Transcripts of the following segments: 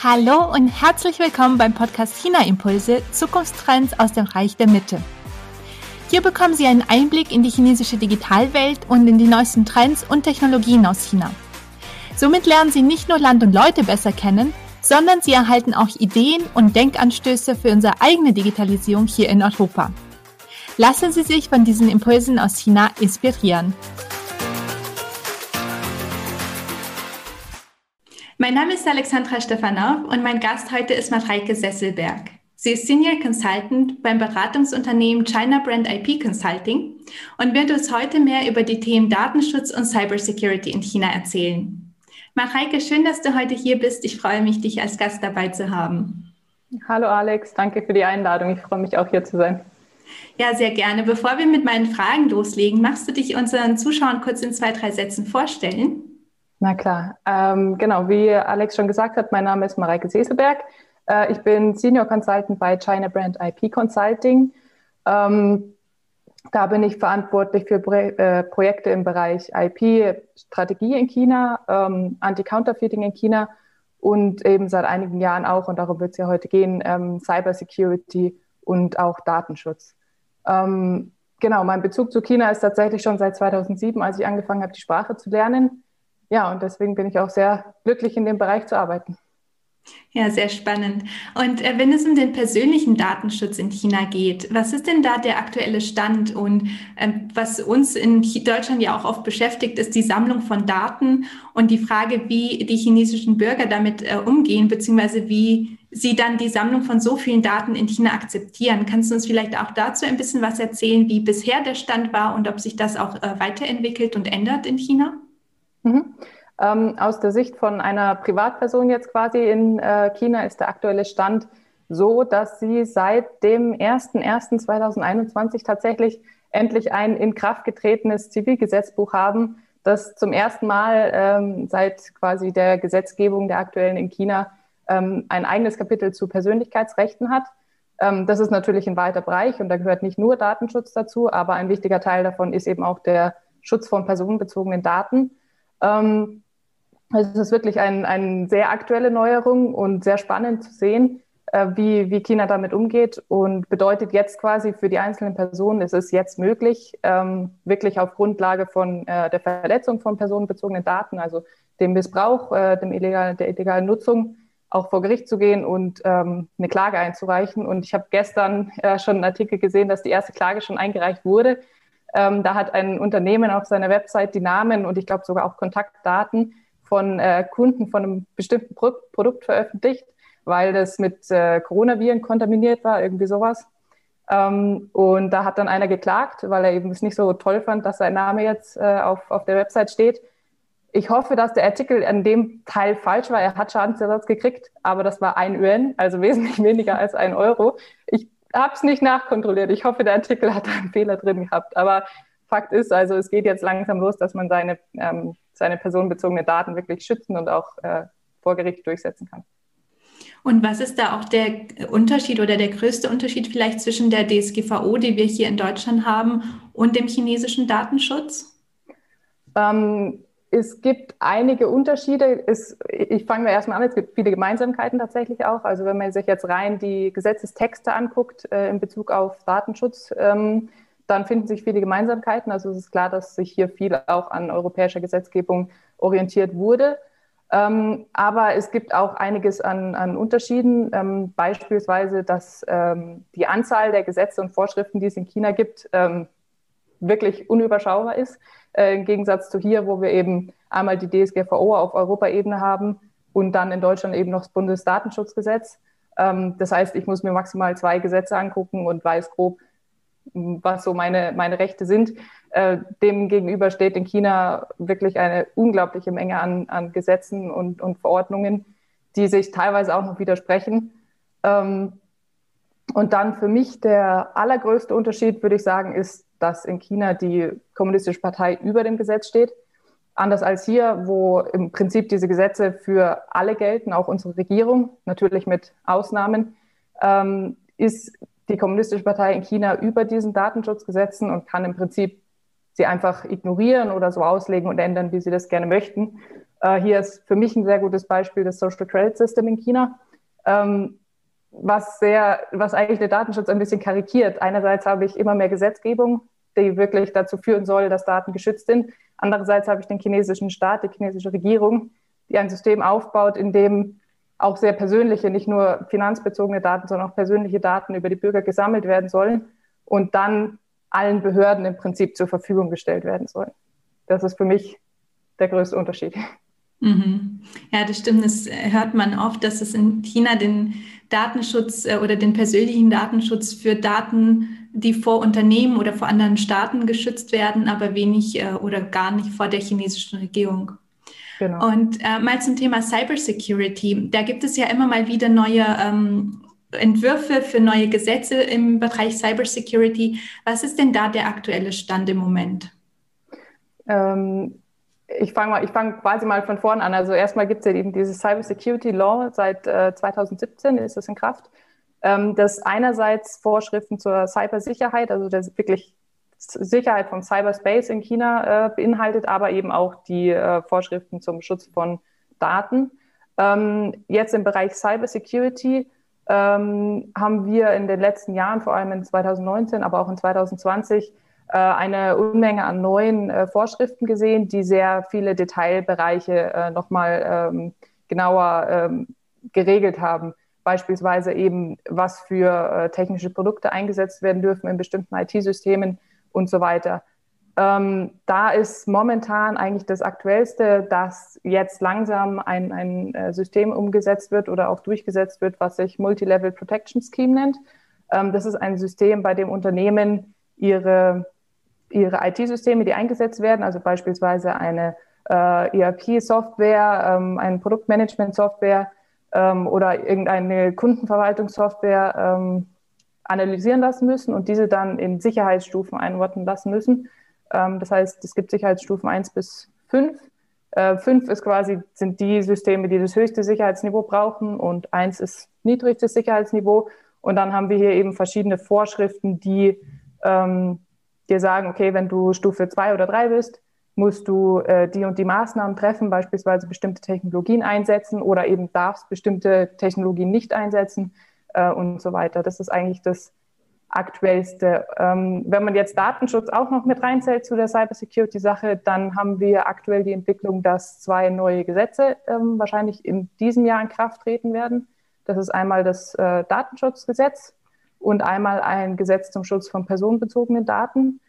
Hallo und herzlich willkommen beim Podcast China Impulse Zukunftstrends aus dem Reich der Mitte. Hier bekommen Sie einen Einblick in die chinesische Digitalwelt und in die neuesten Trends und Technologien aus China. Somit lernen Sie nicht nur Land und Leute besser kennen, sondern Sie erhalten auch Ideen und Denkanstöße für unsere eigene Digitalisierung hier in Europa. Lassen Sie sich von diesen Impulsen aus China inspirieren. Mein Name ist Alexandra Stefanov und mein Gast heute ist Mareike Sesselberg. Sie ist Senior Consultant beim Beratungsunternehmen China Brand IP Consulting und wird uns heute mehr über die Themen Datenschutz und Cybersecurity in China erzählen. Mareike, schön, dass du heute hier bist. Ich freue mich, dich als Gast dabei zu haben. Hallo Alex, danke für die Einladung. Ich freue mich auch hier zu sein. Ja, sehr gerne. Bevor wir mit meinen Fragen loslegen, magst du dich unseren Zuschauern kurz in zwei, drei Sätzen vorstellen? Na klar. Ähm, genau, wie Alex schon gesagt hat, mein Name ist Mareike Seselberg. Äh, ich bin Senior Consultant bei China Brand IP Consulting. Ähm, da bin ich verantwortlich für Pro äh, Projekte im Bereich IP-Strategie in China, ähm, Anti-Counterfeiting in China und eben seit einigen Jahren auch, und darum wird es ja heute gehen, ähm, Cybersecurity und auch Datenschutz. Ähm, genau, mein Bezug zu China ist tatsächlich schon seit 2007, als ich angefangen habe, die Sprache zu lernen ja, und deswegen bin ich auch sehr glücklich, in dem Bereich zu arbeiten. Ja, sehr spannend. Und äh, wenn es um den persönlichen Datenschutz in China geht, was ist denn da der aktuelle Stand? Und äh, was uns in Deutschland ja auch oft beschäftigt, ist die Sammlung von Daten und die Frage, wie die chinesischen Bürger damit äh, umgehen, beziehungsweise wie sie dann die Sammlung von so vielen Daten in China akzeptieren. Kannst du uns vielleicht auch dazu ein bisschen was erzählen, wie bisher der Stand war und ob sich das auch äh, weiterentwickelt und ändert in China? Mhm. Ähm, aus der Sicht von einer Privatperson jetzt quasi in äh, China ist der aktuelle Stand so, dass sie seit dem 01.01.2021 tatsächlich endlich ein in Kraft getretenes Zivilgesetzbuch haben, das zum ersten Mal ähm, seit quasi der Gesetzgebung der aktuellen in China ähm, ein eigenes Kapitel zu Persönlichkeitsrechten hat. Ähm, das ist natürlich ein weiter Bereich und da gehört nicht nur Datenschutz dazu, aber ein wichtiger Teil davon ist eben auch der Schutz von personenbezogenen Daten. Ähm, es ist wirklich eine ein sehr aktuelle Neuerung und sehr spannend zu sehen, äh, wie, wie China damit umgeht und bedeutet jetzt quasi für die einzelnen Personen, ist es jetzt möglich, ähm, wirklich auf Grundlage von äh, der Verletzung von personenbezogenen Daten, also dem Missbrauch, äh, dem illegalen, der illegalen Nutzung, auch vor Gericht zu gehen und ähm, eine Klage einzureichen. Und ich habe gestern äh, schon einen Artikel gesehen, dass die erste Klage schon eingereicht wurde. Ähm, da hat ein Unternehmen auf seiner Website die Namen und ich glaube sogar auch Kontaktdaten von äh, Kunden von einem bestimmten Pro Produkt veröffentlicht, weil das mit äh, Coronaviren kontaminiert war, irgendwie sowas. Ähm, und da hat dann einer geklagt, weil er eben es nicht so toll fand, dass sein Name jetzt äh, auf, auf der Website steht. Ich hoffe, dass der Artikel an dem Teil falsch war. Er hat Schadensersatz gekriegt, aber das war ein Yuan, also wesentlich weniger als ein Euro. Ich habe es nicht nachkontrolliert. Ich hoffe, der Artikel hat einen Fehler drin gehabt. Aber Fakt ist, also es geht jetzt langsam los, dass man seine, ähm, seine personenbezogenen Daten wirklich schützen und auch äh, vor Gericht durchsetzen kann. Und was ist da auch der Unterschied oder der größte Unterschied vielleicht zwischen der DSGVO, die wir hier in Deutschland haben, und dem chinesischen Datenschutz? Ähm, es gibt einige Unterschiede. Es, ich fange mir erstmal an, es gibt viele Gemeinsamkeiten tatsächlich auch. Also wenn man sich jetzt rein die Gesetzestexte anguckt äh, in Bezug auf Datenschutz, ähm, dann finden sich viele Gemeinsamkeiten. Also es ist klar, dass sich hier viel auch an europäischer Gesetzgebung orientiert wurde. Ähm, aber es gibt auch einiges an, an Unterschieden, ähm, beispielsweise, dass ähm, die Anzahl der Gesetze und Vorschriften, die es in China gibt, ähm, wirklich unüberschaubar ist. Äh, Im Gegensatz zu hier, wo wir eben einmal die DSGVO auf Europaebene haben und dann in Deutschland eben noch das Bundesdatenschutzgesetz. Ähm, das heißt, ich muss mir maximal zwei Gesetze angucken und weiß grob, was so meine, meine Rechte sind. Äh, dem gegenüber steht in China wirklich eine unglaubliche Menge an, an Gesetzen und, und Verordnungen, die sich teilweise auch noch widersprechen. Ähm, und dann für mich der allergrößte Unterschied, würde ich sagen, ist, dass in China die Kommunistische Partei über dem Gesetz steht. Anders als hier, wo im Prinzip diese Gesetze für alle gelten, auch unsere Regierung, natürlich mit Ausnahmen, ähm, ist die Kommunistische Partei in China über diesen Datenschutzgesetzen und kann im Prinzip sie einfach ignorieren oder so auslegen und ändern, wie sie das gerne möchten. Äh, hier ist für mich ein sehr gutes Beispiel das Social Credit System in China, ähm, was sehr, was eigentlich den Datenschutz ein bisschen karikiert. Einerseits habe ich immer mehr Gesetzgebung, die wirklich dazu führen soll, dass Daten geschützt sind. Andererseits habe ich den chinesischen Staat, die chinesische Regierung, die ein System aufbaut, in dem auch sehr persönliche, nicht nur finanzbezogene Daten, sondern auch persönliche Daten über die Bürger gesammelt werden sollen und dann allen Behörden im Prinzip zur Verfügung gestellt werden sollen. Das ist für mich der größte Unterschied. Mhm. Ja, das stimmt. Das hört man oft, dass es in China den Datenschutz äh, oder den persönlichen Datenschutz für Daten, die vor Unternehmen oder vor anderen Staaten geschützt werden, aber wenig äh, oder gar nicht vor der chinesischen Regierung. Genau. Und äh, mal zum Thema Cybersecurity. Da gibt es ja immer mal wieder neue ähm, Entwürfe für neue Gesetze im Bereich Cybersecurity. Was ist denn da der aktuelle Stand im Moment? Ähm, ich fange mal, quasi mal von vorn an. Also erstmal gibt es ja eben dieses Cyber Security Law seit äh, 2017 ist es in Kraft, ähm, das einerseits Vorschriften zur Cybersicherheit, also das wirklich Sicherheit von Cyberspace in China äh, beinhaltet, aber eben auch die äh, Vorschriften zum Schutz von Daten. Ähm, jetzt im Bereich Cyber Security ähm, haben wir in den letzten Jahren, vor allem in 2019, aber auch in 2020, äh, eine Unmenge an neuen äh, Vorschriften gesehen, die sehr viele Detailbereiche äh, nochmal ähm, genauer ähm, geregelt haben. Beispielsweise eben, was für technische Produkte eingesetzt werden dürfen in bestimmten IT-Systemen und so weiter. Ähm, da ist momentan eigentlich das Aktuellste, dass jetzt langsam ein, ein System umgesetzt wird oder auch durchgesetzt wird, was sich Multilevel Protection Scheme nennt. Ähm, das ist ein System, bei dem Unternehmen ihre ihre IT-Systeme, die eingesetzt werden, also beispielsweise eine äh, ERP-Software, ähm, eine Produktmanagement-Software ähm, oder irgendeine Kundenverwaltungssoftware ähm, analysieren lassen müssen und diese dann in Sicherheitsstufen einordnen lassen müssen. Ähm, das heißt, es gibt Sicherheitsstufen 1 bis 5. Äh, 5 ist quasi, sind die Systeme, die das höchste Sicherheitsniveau brauchen und 1 ist niedrigstes Sicherheitsniveau. Und dann haben wir hier eben verschiedene Vorschriften, die ähm, dir sagen, okay, wenn du Stufe 2 oder 3 bist, musst du äh, die und die Maßnahmen treffen, beispielsweise bestimmte Technologien einsetzen oder eben darfst bestimmte Technologien nicht einsetzen äh, und so weiter. Das ist eigentlich das Aktuellste. Ähm, wenn man jetzt Datenschutz auch noch mit reinzählt zu der Cybersecurity-Sache, dann haben wir aktuell die Entwicklung, dass zwei neue Gesetze ähm, wahrscheinlich in diesem Jahr in Kraft treten werden. Das ist einmal das äh, Datenschutzgesetz und einmal ein Gesetz zum Schutz von personenbezogenen Daten,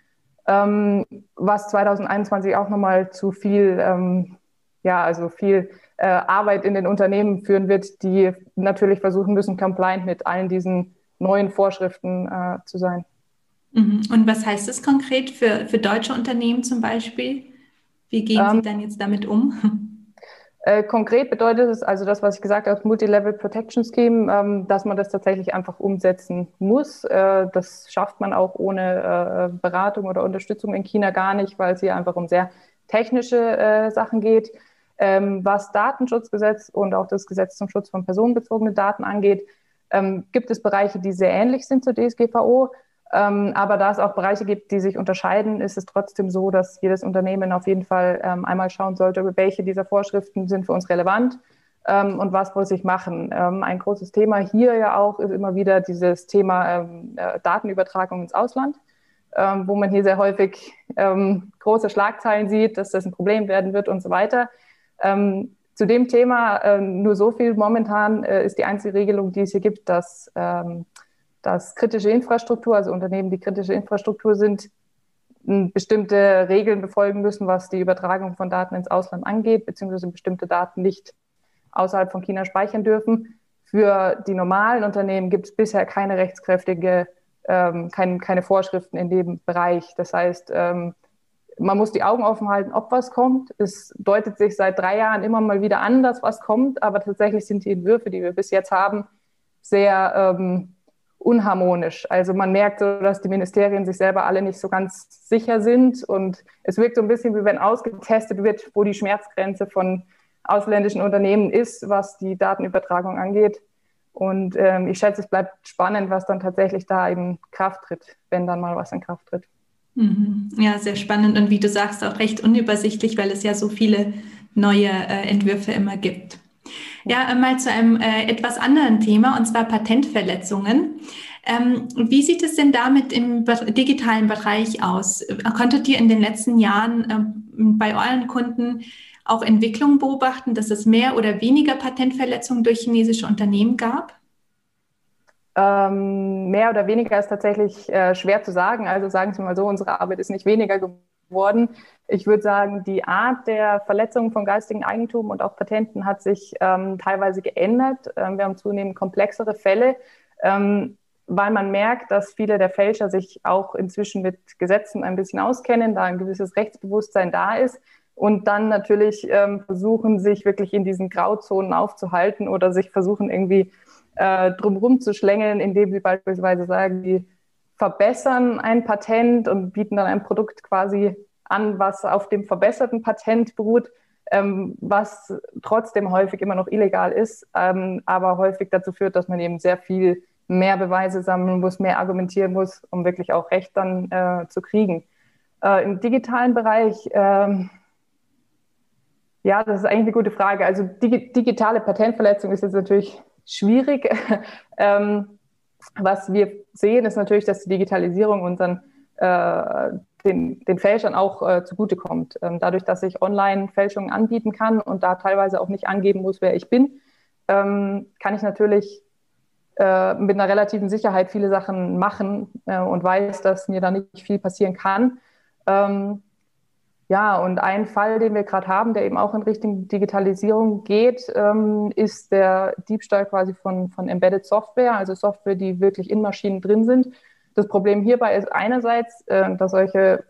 ähm, was 2021 auch nochmal zu viel, ähm, ja, also viel äh, Arbeit in den Unternehmen führen wird, die natürlich versuchen müssen, compliant mit allen diesen neuen Vorschriften äh, zu sein. Mhm. Und was heißt das konkret für, für deutsche Unternehmen zum Beispiel? Wie gehen ähm, Sie dann jetzt damit um? Äh, konkret bedeutet es also das, was ich gesagt habe, Multi-Level Protection Scheme, ähm, dass man das tatsächlich einfach umsetzen muss. Äh, das schafft man auch ohne äh, Beratung oder Unterstützung in China gar nicht, weil es hier einfach um sehr technische äh, Sachen geht. Ähm, was Datenschutzgesetz und auch das Gesetz zum Schutz von personenbezogenen Daten angeht, ähm, gibt es Bereiche, die sehr ähnlich sind zur DSGVO. Ähm, aber da es auch Bereiche gibt, die sich unterscheiden, ist es trotzdem so, dass jedes Unternehmen auf jeden Fall ähm, einmal schauen sollte, welche dieser Vorschriften sind für uns relevant ähm, und was muss ich machen. Ein großes Thema hier ja auch ist immer wieder dieses Thema äh, Datenübertragung ins Ausland, wo man hier sehr häufig große Schlagzeilen sieht, dass das ein Problem werden wird und so weiter. zu dem Thema nur so viel. Momentan äh, ist die einzige Regelung, die es hier gibt, dass dass kritische Infrastruktur, also Unternehmen, die kritische Infrastruktur sind, bestimmte Regeln befolgen müssen, was die Übertragung von Daten ins Ausland angeht, beziehungsweise bestimmte Daten nicht außerhalb von China speichern dürfen. Für die normalen Unternehmen gibt es bisher keine rechtskräftige, ähm, kein, keine Vorschriften in dem Bereich. Das heißt, ähm, man muss die Augen offen halten, ob was kommt. Es deutet sich seit drei Jahren immer mal wieder an, dass was kommt, aber tatsächlich sind die Entwürfe, die wir bis jetzt haben, sehr ähm, unharmonisch. Also man merkt so, dass die Ministerien sich selber alle nicht so ganz sicher sind und es wirkt so ein bisschen wie wenn ausgetestet wird, wo die Schmerzgrenze von ausländischen Unternehmen ist, was die Datenübertragung angeht. Und ähm, ich schätze, es bleibt spannend, was dann tatsächlich da in Kraft tritt, wenn dann mal was in Kraft tritt. Mhm. Ja, sehr spannend und wie du sagst, auch recht unübersichtlich, weil es ja so viele neue äh, Entwürfe immer gibt. Ja, mal zu einem äh, etwas anderen Thema, und zwar Patentverletzungen. Ähm, wie sieht es denn damit im digitalen Bereich aus? Konntet ihr in den letzten Jahren äh, bei euren Kunden auch Entwicklungen beobachten, dass es mehr oder weniger Patentverletzungen durch chinesische Unternehmen gab? Ähm, mehr oder weniger ist tatsächlich äh, schwer zu sagen. Also sagen Sie mal so, unsere Arbeit ist nicht weniger geworden. Ich würde sagen, die Art der Verletzung von geistigem Eigentum und auch Patenten hat sich ähm, teilweise geändert. Ähm, wir haben zunehmend komplexere Fälle. Ähm, weil man merkt, dass viele der Fälscher sich auch inzwischen mit Gesetzen ein bisschen auskennen, da ein gewisses Rechtsbewusstsein da ist und dann natürlich ähm, versuchen, sich wirklich in diesen Grauzonen aufzuhalten oder sich versuchen irgendwie äh, drumherum zu schlängeln, indem sie beispielsweise sagen, die verbessern ein Patent und bieten dann ein Produkt quasi an, was auf dem verbesserten Patent beruht, ähm, was trotzdem häufig immer noch illegal ist, ähm, aber häufig dazu führt, dass man eben sehr viel mehr Beweise sammeln muss, mehr argumentieren muss, um wirklich auch Recht dann äh, zu kriegen. Äh, Im digitalen Bereich, ähm, ja, das ist eigentlich eine gute Frage. Also dig digitale Patentverletzung ist jetzt natürlich schwierig. ähm, was wir sehen, ist natürlich, dass die Digitalisierung unseren äh, den, den Fälschern auch äh, zugutekommt. Ähm, dadurch, dass ich online Fälschungen anbieten kann und da teilweise auch nicht angeben muss, wer ich bin, ähm, kann ich natürlich äh, mit einer relativen Sicherheit viele Sachen machen äh, und weiß, dass mir da nicht viel passieren kann. Ähm, ja, und ein Fall, den wir gerade haben, der eben auch in Richtung Digitalisierung geht, ähm, ist der Diebstahl quasi von, von Embedded Software, also Software, die wirklich in Maschinen drin sind. Das Problem hierbei ist einerseits, äh, dass solche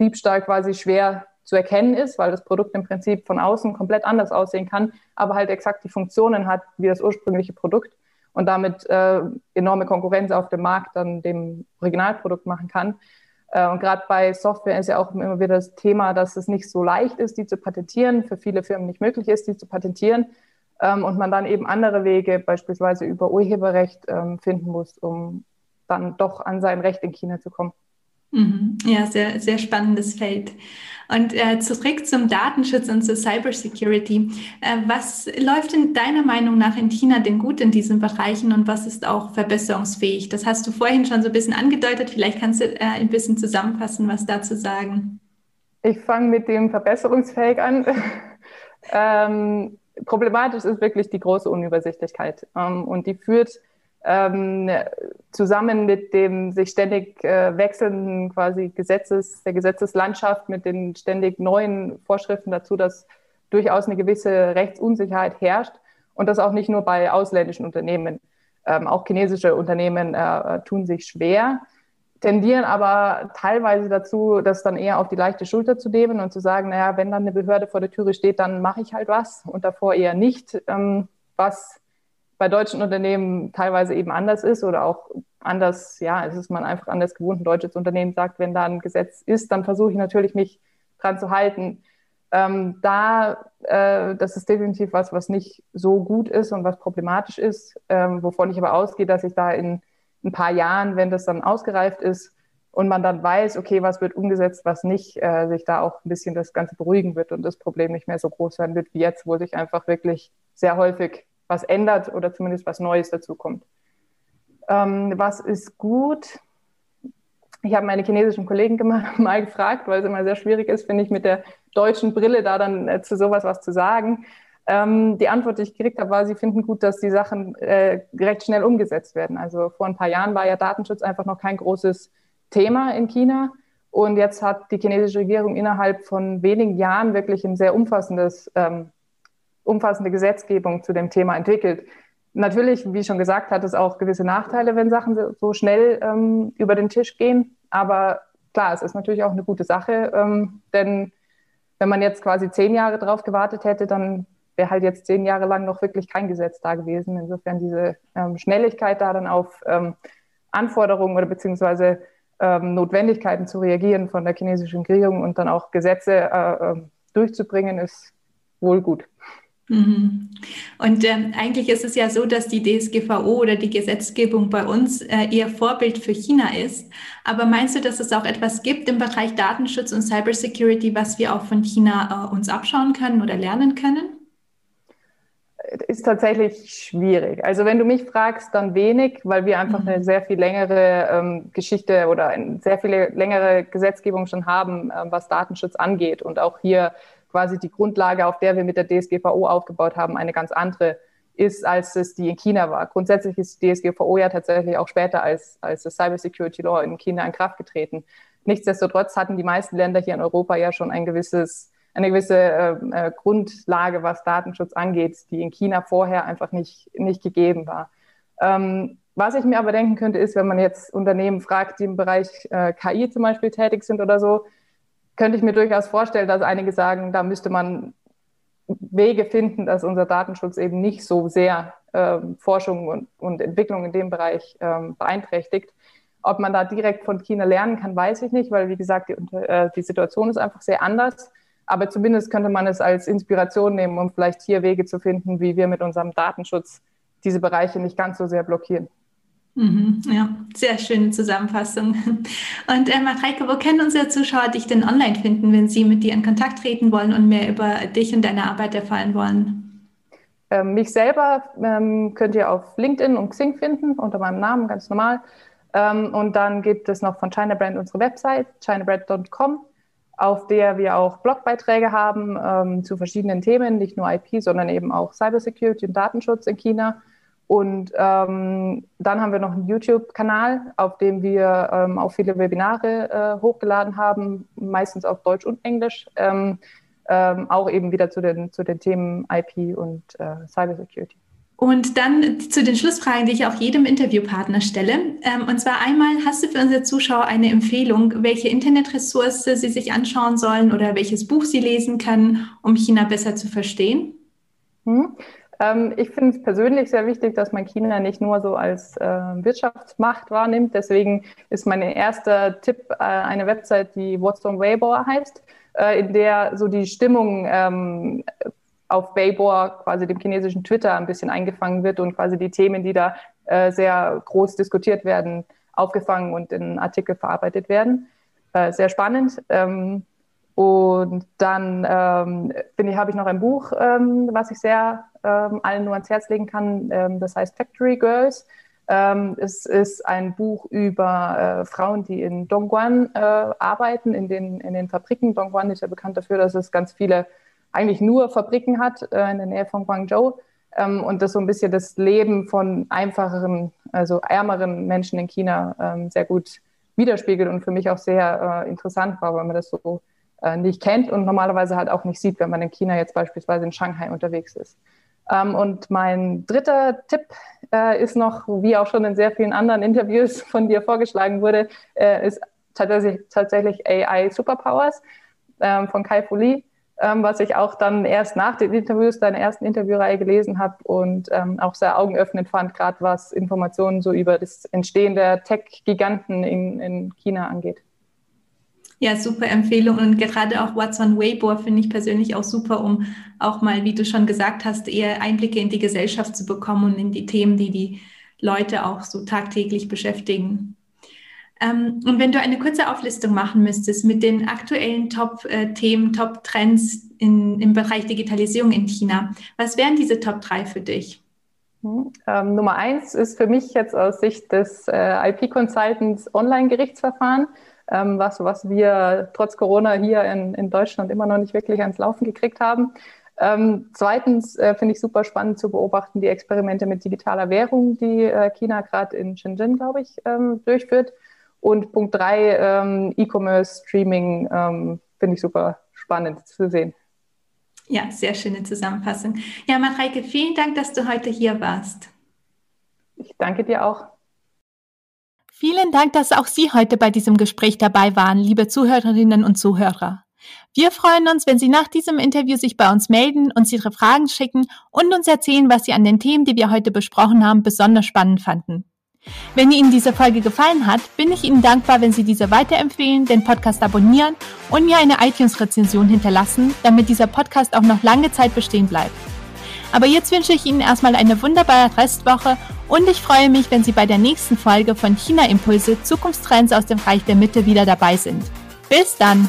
Diebstahl quasi schwer zu erkennen ist, weil das Produkt im Prinzip von außen komplett anders aussehen kann, aber halt exakt die Funktionen hat wie das ursprüngliche Produkt und damit äh, enorme Konkurrenz auf dem Markt dann dem Originalprodukt machen kann. Äh, und gerade bei Software ist ja auch immer wieder das Thema, dass es nicht so leicht ist, die zu patentieren, für viele Firmen nicht möglich ist, die zu patentieren ähm, und man dann eben andere Wege, beispielsweise über Urheberrecht, ähm, finden muss, um dann doch an sein Recht in China zu kommen. Mhm. Ja, sehr, sehr spannendes Feld. Und äh, zurück zum Datenschutz und zur Cybersecurity. Äh, was läuft in deiner Meinung nach in China denn gut in diesen Bereichen und was ist auch verbesserungsfähig? Das hast du vorhin schon so ein bisschen angedeutet. Vielleicht kannst du äh, ein bisschen zusammenfassen, was dazu sagen. Ich fange mit dem verbesserungsfähig an. ähm, problematisch ist wirklich die große Unübersichtlichkeit. Ähm, und die führt ähm, zusammen mit dem sich ständig äh, wechselnden quasi Gesetzes, der Gesetzeslandschaft, mit den ständig neuen Vorschriften dazu, dass durchaus eine gewisse Rechtsunsicherheit herrscht und das auch nicht nur bei ausländischen Unternehmen. Ähm, auch chinesische Unternehmen äh, tun sich schwer, tendieren aber teilweise dazu, das dann eher auf die leichte Schulter zu nehmen und zu sagen, naja, wenn dann eine Behörde vor der Türe steht, dann mache ich halt was und davor eher nicht, ähm, was bei deutschen Unternehmen teilweise eben anders ist oder auch anders, ja, es ist man einfach anders gewohnt. Ein deutsches Unternehmen sagt, wenn da ein Gesetz ist, dann versuche ich natürlich mich dran zu halten. Ähm, da, äh, das ist definitiv was, was nicht so gut ist und was problematisch ist, ähm, wovon ich aber ausgehe, dass ich da in ein paar Jahren, wenn das dann ausgereift ist und man dann weiß, okay, was wird umgesetzt, was nicht, äh, sich da auch ein bisschen das Ganze beruhigen wird und das Problem nicht mehr so groß werden wird wie jetzt, wo sich einfach wirklich sehr häufig was ändert oder zumindest was Neues dazukommt. Ähm, was ist gut? Ich habe meine chinesischen Kollegen mal gefragt, weil es immer sehr schwierig ist, finde ich, mit der deutschen Brille da dann äh, zu sowas was zu sagen. Ähm, die Antwort, die ich gekriegt habe, war, sie finden gut, dass die Sachen äh, recht schnell umgesetzt werden. Also vor ein paar Jahren war ja Datenschutz einfach noch kein großes Thema in China. Und jetzt hat die chinesische Regierung innerhalb von wenigen Jahren wirklich ein sehr umfassendes ähm, umfassende Gesetzgebung zu dem Thema entwickelt. Natürlich, wie schon gesagt, hat es auch gewisse Nachteile, wenn Sachen so schnell ähm, über den Tisch gehen. Aber klar, es ist natürlich auch eine gute Sache, ähm, denn wenn man jetzt quasi zehn Jahre drauf gewartet hätte, dann wäre halt jetzt zehn Jahre lang noch wirklich kein Gesetz da gewesen. Insofern diese ähm, Schnelligkeit da dann auf ähm, Anforderungen oder beziehungsweise ähm, Notwendigkeiten zu reagieren von der chinesischen Regierung und dann auch Gesetze äh, äh, durchzubringen, ist wohl gut. Mhm. Und ähm, eigentlich ist es ja so, dass die DSGVO oder die Gesetzgebung bei uns äh, eher Vorbild für China ist. Aber meinst du, dass es auch etwas gibt im Bereich Datenschutz und Cybersecurity, was wir auch von China äh, uns abschauen können oder lernen können? Ist tatsächlich schwierig. Also wenn du mich fragst, dann wenig, weil wir einfach mhm. eine sehr viel längere ähm, Geschichte oder eine sehr viele längere Gesetzgebung schon haben, äh, was Datenschutz angeht und auch hier quasi die Grundlage, auf der wir mit der DSGVO aufgebaut haben, eine ganz andere ist, als es die in China war. Grundsätzlich ist die DSGVO ja tatsächlich auch später als, als das Cyber Security Law in China in Kraft getreten. Nichtsdestotrotz hatten die meisten Länder hier in Europa ja schon ein gewisses, eine gewisse äh, äh Grundlage, was Datenschutz angeht, die in China vorher einfach nicht, nicht gegeben war. Ähm, was ich mir aber denken könnte, ist, wenn man jetzt Unternehmen fragt, die im Bereich äh, KI zum Beispiel tätig sind oder so, könnte ich mir durchaus vorstellen, dass einige sagen, da müsste man Wege finden, dass unser Datenschutz eben nicht so sehr äh, Forschung und, und, Entwicklung in dem Bereich ähm, beeinträchtigt. Ob man da direkt von China lernen kann, weiß ich nicht, weil, wie gesagt, die, äh, die Situation ist einfach sehr anders. Aber zumindest könnte man es als Inspiration nehmen, um vielleicht hier Wege zu finden, wie wir mit unserem Datenschutz diese Bereiche nicht ganz so sehr blockieren. Mhm, ja, sehr schöne Zusammenfassung. Und äh, Mareike, wo können unsere Zuschauer dich denn online finden, wenn sie mit dir in Kontakt treten wollen und mehr über dich und deine Arbeit erfahren wollen? Ähm, mich selber ähm, könnt ihr auf LinkedIn und Xing finden, unter meinem Namen, ganz normal. Ähm, und dann gibt es noch von China Brand unsere Website, chinabrand.com, auf der wir auch Blogbeiträge haben ähm, zu verschiedenen Themen, nicht nur IP, sondern eben auch Cybersecurity und Datenschutz in China. Und ähm, dann haben wir noch einen YouTube-Kanal, auf dem wir ähm, auch viele Webinare äh, hochgeladen haben, meistens auf Deutsch und Englisch, ähm, ähm auch eben wieder zu den, zu den Themen IP und äh, Cybersecurity. Und dann zu den Schlussfragen, die ich auch jedem Interviewpartner stelle. Ähm, und zwar einmal, hast du für unsere Zuschauer eine Empfehlung, welche Internetressource sie sich anschauen sollen oder welches Buch sie lesen können, um China besser zu verstehen? Hm. Ähm, ich finde es persönlich sehr wichtig, dass man China nicht nur so als äh, Wirtschaftsmacht wahrnimmt. Deswegen ist mein erster Tipp äh, eine Website, die What's on Weibo heißt, äh, in der so die Stimmung ähm, auf Weibo, quasi dem chinesischen Twitter, ein bisschen eingefangen wird und quasi die Themen, die da äh, sehr groß diskutiert werden, aufgefangen und in Artikel verarbeitet werden. Äh, sehr spannend. Ähm, und dann ähm, habe ich noch ein Buch, ähm, was ich sehr ähm, allen nur ans Herz legen kann. Ähm, das heißt Factory Girls. Ähm, es ist ein Buch über äh, Frauen, die in Dongguan äh, arbeiten, in den, in den Fabriken. Dongguan ist ja bekannt dafür, dass es ganz viele, eigentlich nur Fabriken hat äh, in der Nähe von Guangzhou. Ähm, und das so ein bisschen das Leben von einfacheren, also ärmeren Menschen in China sehr gut widerspiegelt und für mich auch sehr äh, interessant war, weil man das so nicht kennt und normalerweise halt auch nicht sieht, wenn man in China jetzt beispielsweise in Shanghai unterwegs ist. Ähm, und mein dritter Tipp äh, ist noch, wie auch schon in sehr vielen anderen Interviews von dir vorgeschlagen wurde, äh, ist tatsächlich, tatsächlich AI Superpowers ähm, von Kai Fu Lee, ähm, was ich auch dann erst nach den Interviews deiner ersten Interviewreihe gelesen habe und auch sehr augenöffnend fand, gerade was Informationen so über das Entstehen der Tech-Giganten in, in China angeht. Ja, super Empfehlung und gerade auch What's on Weibo finde ich persönlich auch super, um auch mal, wie du schon gesagt hast, eher Einblicke in die Gesellschaft zu bekommen und in die Themen, die die Leute auch so tagtäglich beschäftigen. Ähm, und wenn du eine kurze Auflistung machen müsstest mit den aktuellen Top-Themen, Top-Trends im Bereich Digitalisierung in China, was wären diese Top 3 für dich? Hm, ähm, Nummer eins ist für mich jetzt aus Sicht des äh, IP-Consultants Online-Gerichtsverfahren ähm, was, was wir trotz Corona hier in, in Deutschland immer noch nicht wirklich ans Laufen gekriegt haben. Ähm, zweitens äh, finde ich super spannend zu beobachten die Experimente mit digitaler Währung, die äh, China gerade in Shenzhen, glaube ich, ähm, durchführt. Und Punkt drei, ähm, E-Commerce, Streaming, ähm, finde ich super spannend zu sehen. Ja, sehr schöne Zusammenfassung. Ja, Mareike, vielen Dank, dass du heute hier warst. Ich danke dir auch. Vielen Dank, dass auch Sie heute bei diesem Gespräch dabei waren, liebe Zuhörerinnen und Zuhörer. Wir freuen uns, wenn Sie nach diesem Interview sich bei uns melden, uns Ihre Fragen schicken und uns erzählen, was Sie an den Themen, die wir heute besprochen haben, besonders spannend fanden. Wenn Ihnen diese Folge gefallen hat, bin ich Ihnen dankbar, wenn Sie diese weiterempfehlen, den Podcast abonnieren und mir eine iTunes-Rezension hinterlassen, damit dieser Podcast auch noch lange Zeit bestehen bleibt. Aber jetzt wünsche ich Ihnen erstmal eine wunderbare Restwoche und ich freue mich, wenn Sie bei der nächsten Folge von China Impulse Zukunftstrends aus dem Reich der Mitte wieder dabei sind. Bis dann!